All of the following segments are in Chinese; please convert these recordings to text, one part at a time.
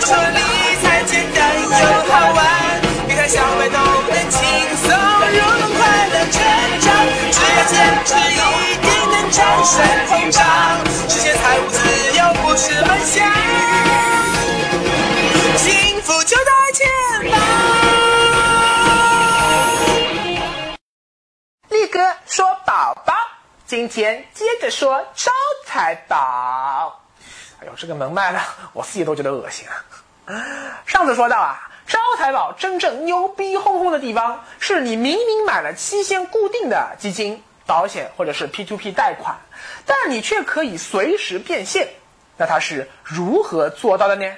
说理财简单又好玩，理财小白都能轻松入门，快乐成长，只要坚持一定能战胜通胀，实现财务自由不是梦想，幸福就在前方。力哥说宝宝，今天接着说招财宝。哎呦，这个门卖了，我自己都觉得恶心啊！上次说到啊，招财宝真正牛逼哄哄的地方，是你明明买了期限固定的基金、保险或者是 P2P 贷款，但你却可以随时变现。那它是如何做到的呢？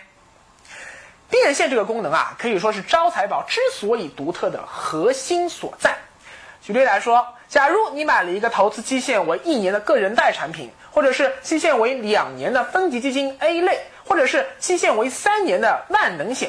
变现这个功能啊，可以说是招财宝之所以独特的核心所在。举例来说，假如你买了一个投资期限为一年的个人贷产品，或者是期限为两年的分级基金 A 类，或者是期限为三年的万能险，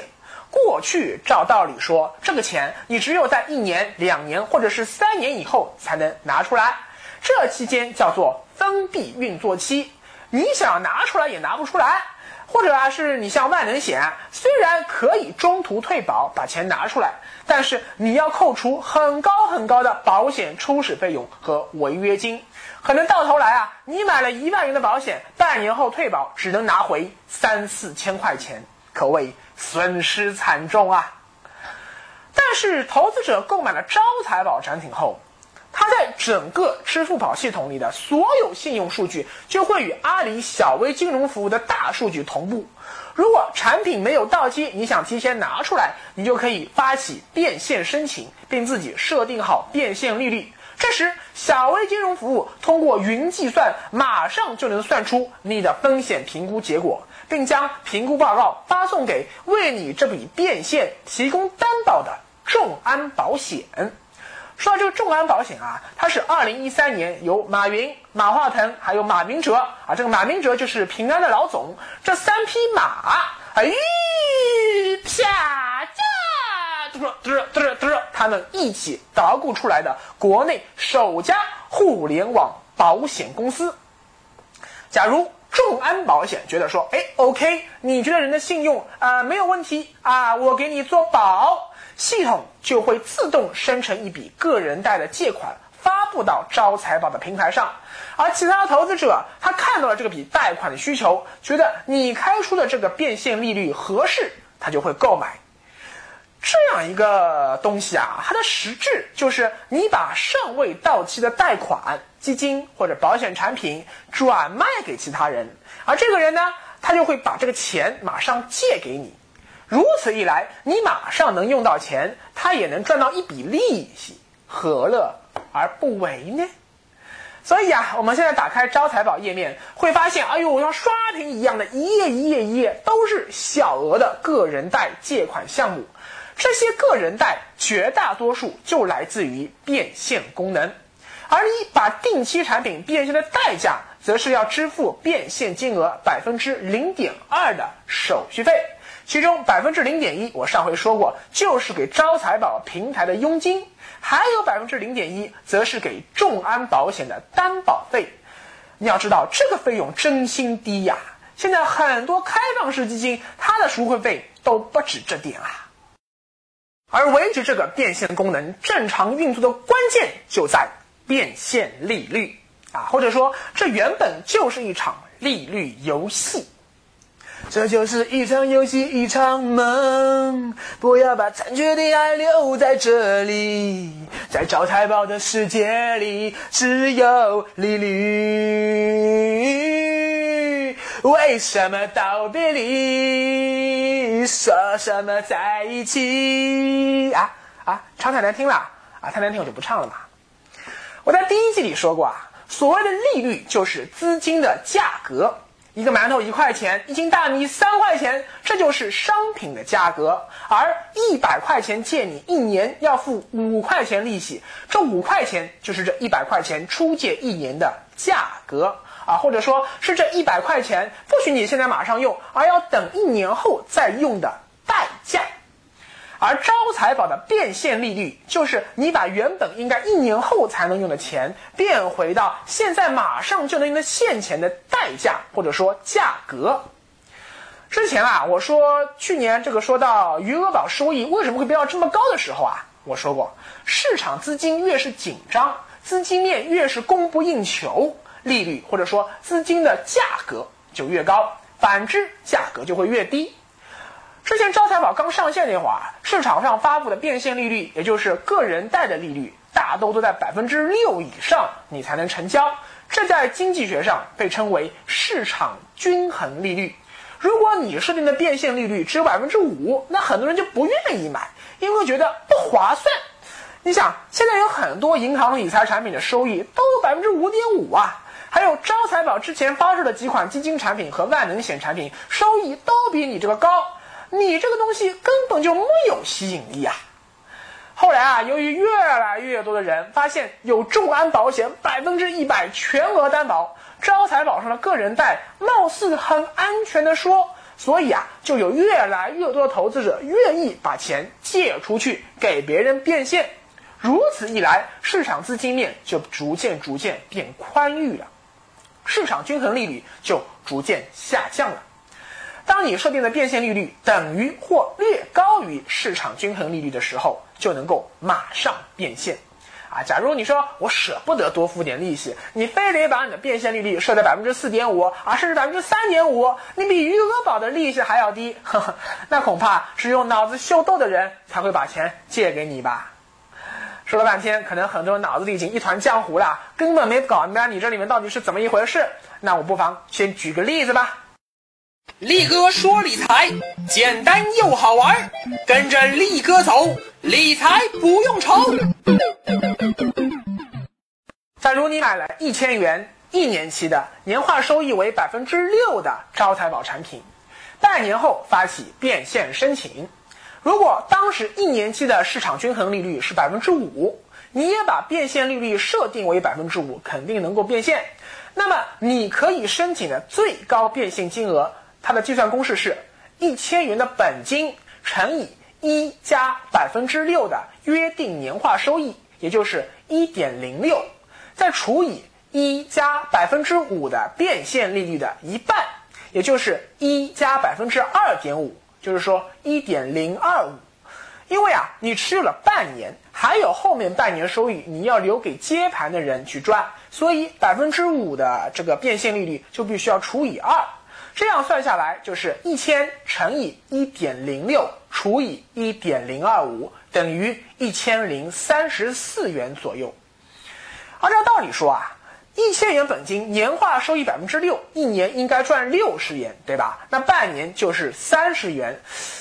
过去照道理说，这个钱你只有在一年、两年或者是三年以后才能拿出来，这期间叫做封闭运作期，你想拿出来也拿不出来。或者啊，是你像万能险，虽然可以中途退保把钱拿出来，但是你要扣除很高很高的保险初始费用和违约金，可能到头来啊，你买了一万元的保险，半年后退保只能拿回三四千块钱，可谓损失惨重啊。但是投资者购买了招财宝产品后，它在整个支付宝系统里的所有信用数据就会与阿里小微金融服务的大数据同步。如果产品没有到期，你想提前拿出来，你就可以发起变现申请，并自己设定好变现利率。这时，小微金融服务通过云计算，马上就能算出你的风险评估结果，并将评估报告发送给为你这笔变现提供担保的众安保险。说到这个众安保险啊，它是二零一三年由马云、马化腾还有马明哲啊，这个马明哲就是平安的老总，这三匹马，哎，啪嚓，嘟嘟嘟嘟，他们一起捣鼓出来的国内首家互联网保险公司。假如众安保险觉得说，哎，OK，你觉得人的信用啊、没有问题啊，我给你做保。系统就会自动生成一笔个人贷的借款，发布到招财宝的平台上。而其他投资者他看到了这个笔贷款的需求，觉得你开出的这个变现利率合适，他就会购买。这样一个东西啊，它的实质就是你把尚未到期的贷款、基金或者保险产品转卖给其他人，而这个人呢，他就会把这个钱马上借给你。如此一来，你马上能用到钱，他也能赚到一笔利息，何乐而不为呢？所以啊，我们现在打开招财宝页面，会发现，哎呦，像刷屏一样的一页一页一页，都是小额的个人贷借款项目。这些个人贷绝大多数就来自于变现功能，而你把定期产品变现的代价，则是要支付变现金额百分之零点二的手续费。其中百分之零点一，我上回说过，就是给招财宝平台的佣金，还有百分之零点一，则是给众安保险的担保费。你要知道，这个费用真心低呀！现在很多开放式基金，它的赎回费都不止这点啊。而维持这个变现功能正常运作的关键，就在变现利率啊，或者说，这原本就是一场利率游戏。这就是一场游戏，一场梦。不要把残缺的爱留在这里，在招财宝的世界里，只有利率。为什么道别离？说什么在一起？啊啊，唱太难听了啊！太难听我就不唱了嘛。我在第一季里说过啊，所谓的利率就是资金的价格。一个馒头一块钱，一斤大米三块钱，这就是商品的价格。而一百块钱借你一年要付五块钱利息，这五块钱就是这一百块钱出借一年的价格啊，或者说是这一百块钱不许你现在马上用，而要等一年后再用的代价。而招财宝的变现利率，就是你把原本应该一年后才能用的钱，变回到现在马上就能用的现钱的代价或者说价格。之前啊，我说去年这个说到余额宝收益为什么会飙到这么高的时候啊，我说过，市场资金越是紧张，资金面越是供不应求，利率或者说资金的价格就越高，反之价格就会越低。之前招财宝刚上线那会儿，市场上发布的变现利率，也就是个人贷的利率，大都都在百分之六以上，你才能成交。这在经济学上被称为市场均衡利率。如果你设定的变现利率只有百分之五，那很多人就不愿意买，因为觉得不划算。你想，现在有很多银行理财产品的收益都有百分之五点五啊，还有招财宝之前发售的几款基金产品和万能险产品，收益都比你这个高。你这个东西根本就没有吸引力啊！后来啊，由于越来越多的人发现有众安保险百分之一百全额担保，招财宝上的个人贷貌似很安全的说，所以啊，就有越来越多的投资者愿意把钱借出去给别人变现。如此一来，市场资金面就逐渐逐渐变宽裕了，市场均衡利率就逐渐下降了。当你设定的变现利率等于或略高于市场均衡利率的时候，就能够马上变现。啊，假如你说我舍不得多付点利息，你非得把你的变现利率设在百分之四点五啊，甚至百分之三点五，你比余额宝的利息还要低，呵呵，那恐怕只有脑子秀逗的人才会把钱借给你吧。说了半天，可能很多人脑子里已经一团浆糊了，根本没搞明白你这里面到底是怎么一回事。那我不妨先举个例子吧。力哥说理财简单又好玩，跟着力哥走，理财不用愁。假如你买了一千元一年期的年化收益为百分之六的招财宝产品，半年后发起变现申请，如果当时一年期的市场均衡利率是百分之五，你也把变现利率设定为百分之五，肯定能够变现。那么你可以申请的最高变现金额。它的计算公式是一千元的本金乘以一加百分之六的约定年化收益，也就是一点零六，再除以一加百分之五的变现利率的一半，也就是一加百分之二点五，就是说一点零二五。因为啊，你持有了半年，还有后面半年收益你要留给接盘的人去赚，所以百分之五的这个变现利率就必须要除以二。这样算下来就是一千乘以一点零六除以一点零二五等于一千零三十四元左右。按照道理说啊，一千元本金年化收益百分之六，一年应该赚六十元，对吧？那半年就是三十元，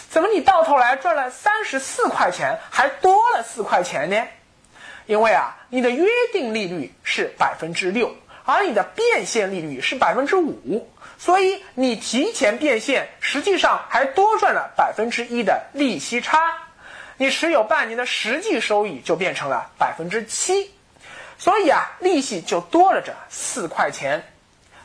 怎么你到头来赚了三十四块钱，还多了四块钱呢？因为啊，你的约定利率是百分之六，而你的变现利率是百分之五。所以你提前变现，实际上还多赚了百分之一的利息差，你持有半年的实际收益就变成了百分之七，所以啊，利息就多了这四块钱。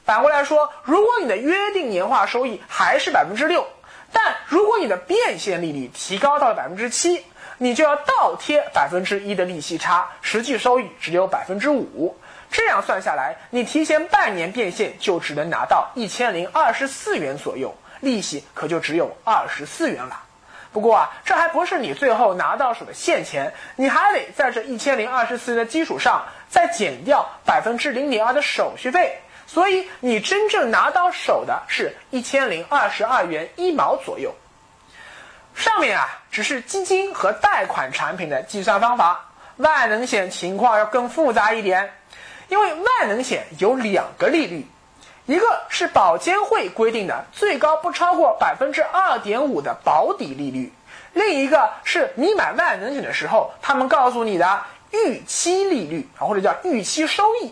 反过来说，如果你的约定年化收益还是百分之六，但如果你的变现利率提高到了百分之七，你就要倒贴百分之一的利息差，实际收益只有百分之五。这样算下来，你提前半年变现就只能拿到一千零二十四元左右，利息可就只有二十四元了。不过啊，这还不是你最后拿到手的现钱，你还得在这一千零二十四元的基础上再减掉百分之零点二的手续费，所以你真正拿到手的是一千零二十二元一毛左右。上面啊，只是基金和贷款产品的计算方法，万能险情况要更复杂一点。因为万能险有两个利率，一个是保监会规定的最高不超过百分之二点五的保底利率，另一个是你买万能险的时候他们告诉你的预期利率啊，或者叫预期收益。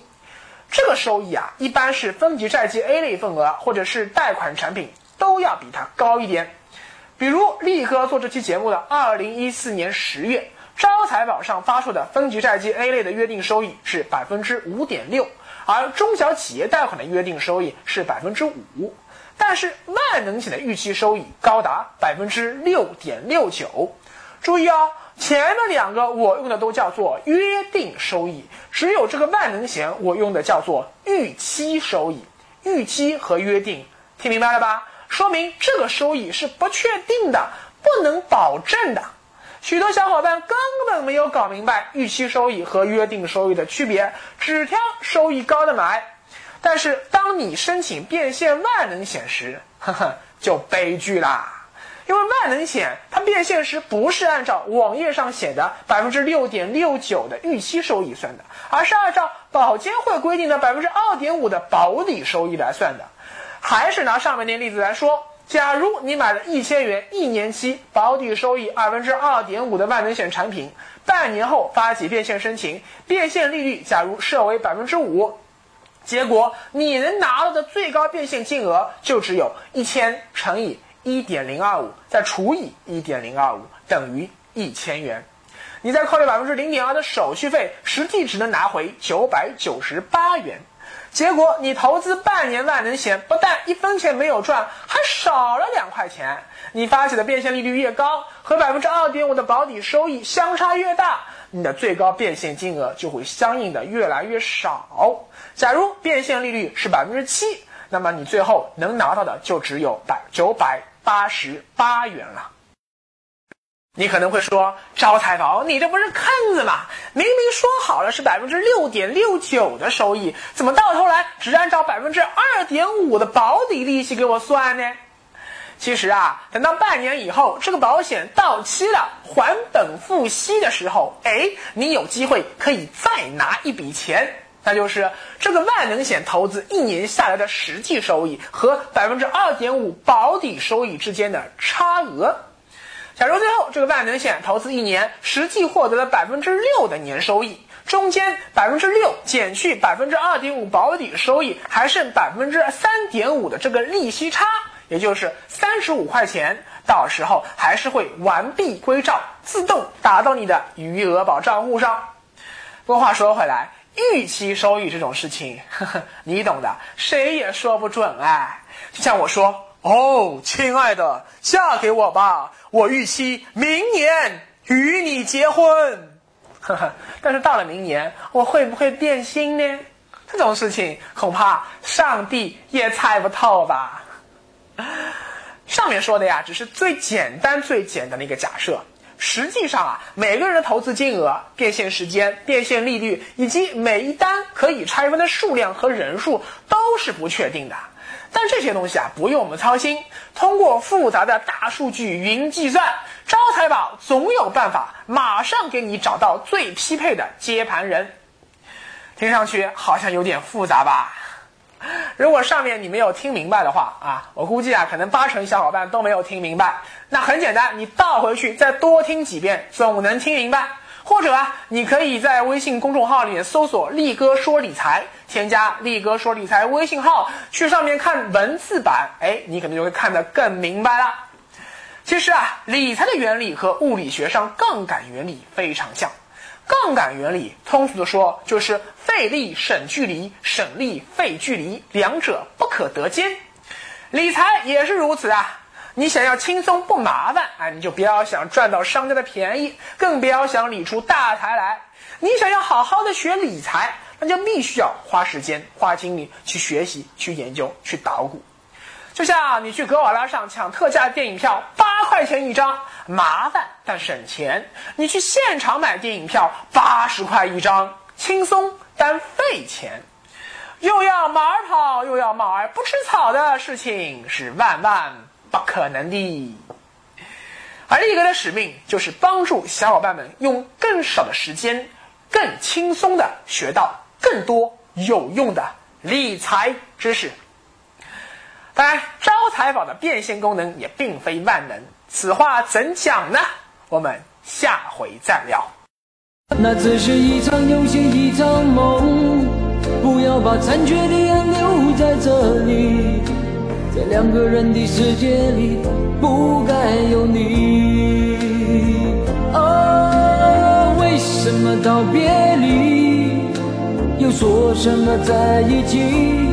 这个收益啊，一般是分级债基 A 类份额或者是贷款产品都要比它高一点。比如力哥做这期节目的二零一四年十月。招财宝上发售的分级债基 A 类的约定收益是百分之五点六，而中小企业贷款的约定收益是百分之五，但是万能险的预期收益高达百分之六点六九。注意哦，前面两个我用的都叫做约定收益，只有这个万能险我用的叫做预期收益。预期和约定听明白了吧？说明这个收益是不确定的，不能保证的。许多小伙伴根本没有搞明白预期收益和约定收益的区别，只挑收益高的买。但是当你申请变现万能险时，呵呵，就悲剧啦。因为万能险它变现时不是按照网页上写的百分之六点六九的预期收益算的，而是按照保监会规定的百分之二点五的保底收益来算的。还是拿上面那例子来说，假如你买了一千元一年期保底收益二分之二点五的万能险产品，半年后发起变现申请，变现利率假如设为百分之五，结果你能拿到的最高变现金额就只有一千乘以。一点零二五再除以一点零二五等于一千元，你再扣掉百分之零点二的手续费，实际只能拿回九百九十八元。结果你投资半年万能险，不但一分钱没有赚，还少了两块钱。你发起的变现利率越高，和百分之二点五的保底收益相差越大，你的最高变现金额就会相应的越来越少。假如变现利率是百分之七，那么你最后能拿到的就只有百九百。八十八元了。你可能会说，招财宝，你这不是坑子吗？明明说好了是百分之六点六九的收益，怎么到头来只按照百分之二点五的保底利息给我算呢？其实啊，等到半年以后，这个保险到期了，还本付息的时候，哎，你有机会可以再拿一笔钱。那就是这个万能险投资一年下来的实际收益和百分之二点五保底收益之间的差额。假如最后这个万能险投资一年实际获得了百分之六的年收益，中间百分之六减去百分之二点五保底收益，还剩百分之三点五的这个利息差，也就是三十五块钱，到时候还是会完璧归赵，自动打到你的余额宝账户上。不过话说回来。预期收益这种事情，呵呵，你懂的，谁也说不准哎。就像我说，哦，亲爱的，嫁给我吧，我预期明年与你结婚。呵呵，但是到了明年，我会不会变心呢？这种事情恐怕上帝也猜不透吧。上面说的呀，只是最简单、最简单的一个假设。实际上啊，每个人的投资金额、变现时间、变现利率以及每一单可以拆分的数量和人数都是不确定的。但这些东西啊，不用我们操心。通过复杂的大数据云计算，招财宝总有办法马上给你找到最匹配的接盘人。听上去好像有点复杂吧？如果上面你没有听明白的话啊，我估计啊，可能八成小伙伴都没有听明白。那很简单，你倒回去再多听几遍，总能听明白。或者啊，你可以在微信公众号里面搜索“力哥说理财”，添加“力哥说理财”微信号，去上面看文字版，哎，你可能就会看得更明白了。其实啊，理财的原理和物理学上杠杆原理非常像。杠杆原理，通俗的说，就是费力省距离，省力费距离，两者不可得兼。理财也是如此啊！你想要轻松不麻烦，哎，你就不要想赚到商家的便宜，更不要想理出大财来。你想要好好的学理财，那就必须要花时间、花精力去学习、去研究、去捣鼓。就像你去格瓦拉上抢特价电影票，八块钱一张，麻烦但省钱；你去现场买电影票，八十块一张，轻松但费钱。又要马儿跑，又要马儿不吃草的事情是万万不可能的。而力哥的使命就是帮助小伙伴们用更少的时间，更轻松的学到更多有用的理财知识。当然，招财宝的变现功能也并非万能，此话怎讲呢？我们下回再聊。那只是一场游戏，一场梦，不要把残缺的爱留在这里，在两个人的世界里，不该有你。哦，为什么道别离，又说什么在一起？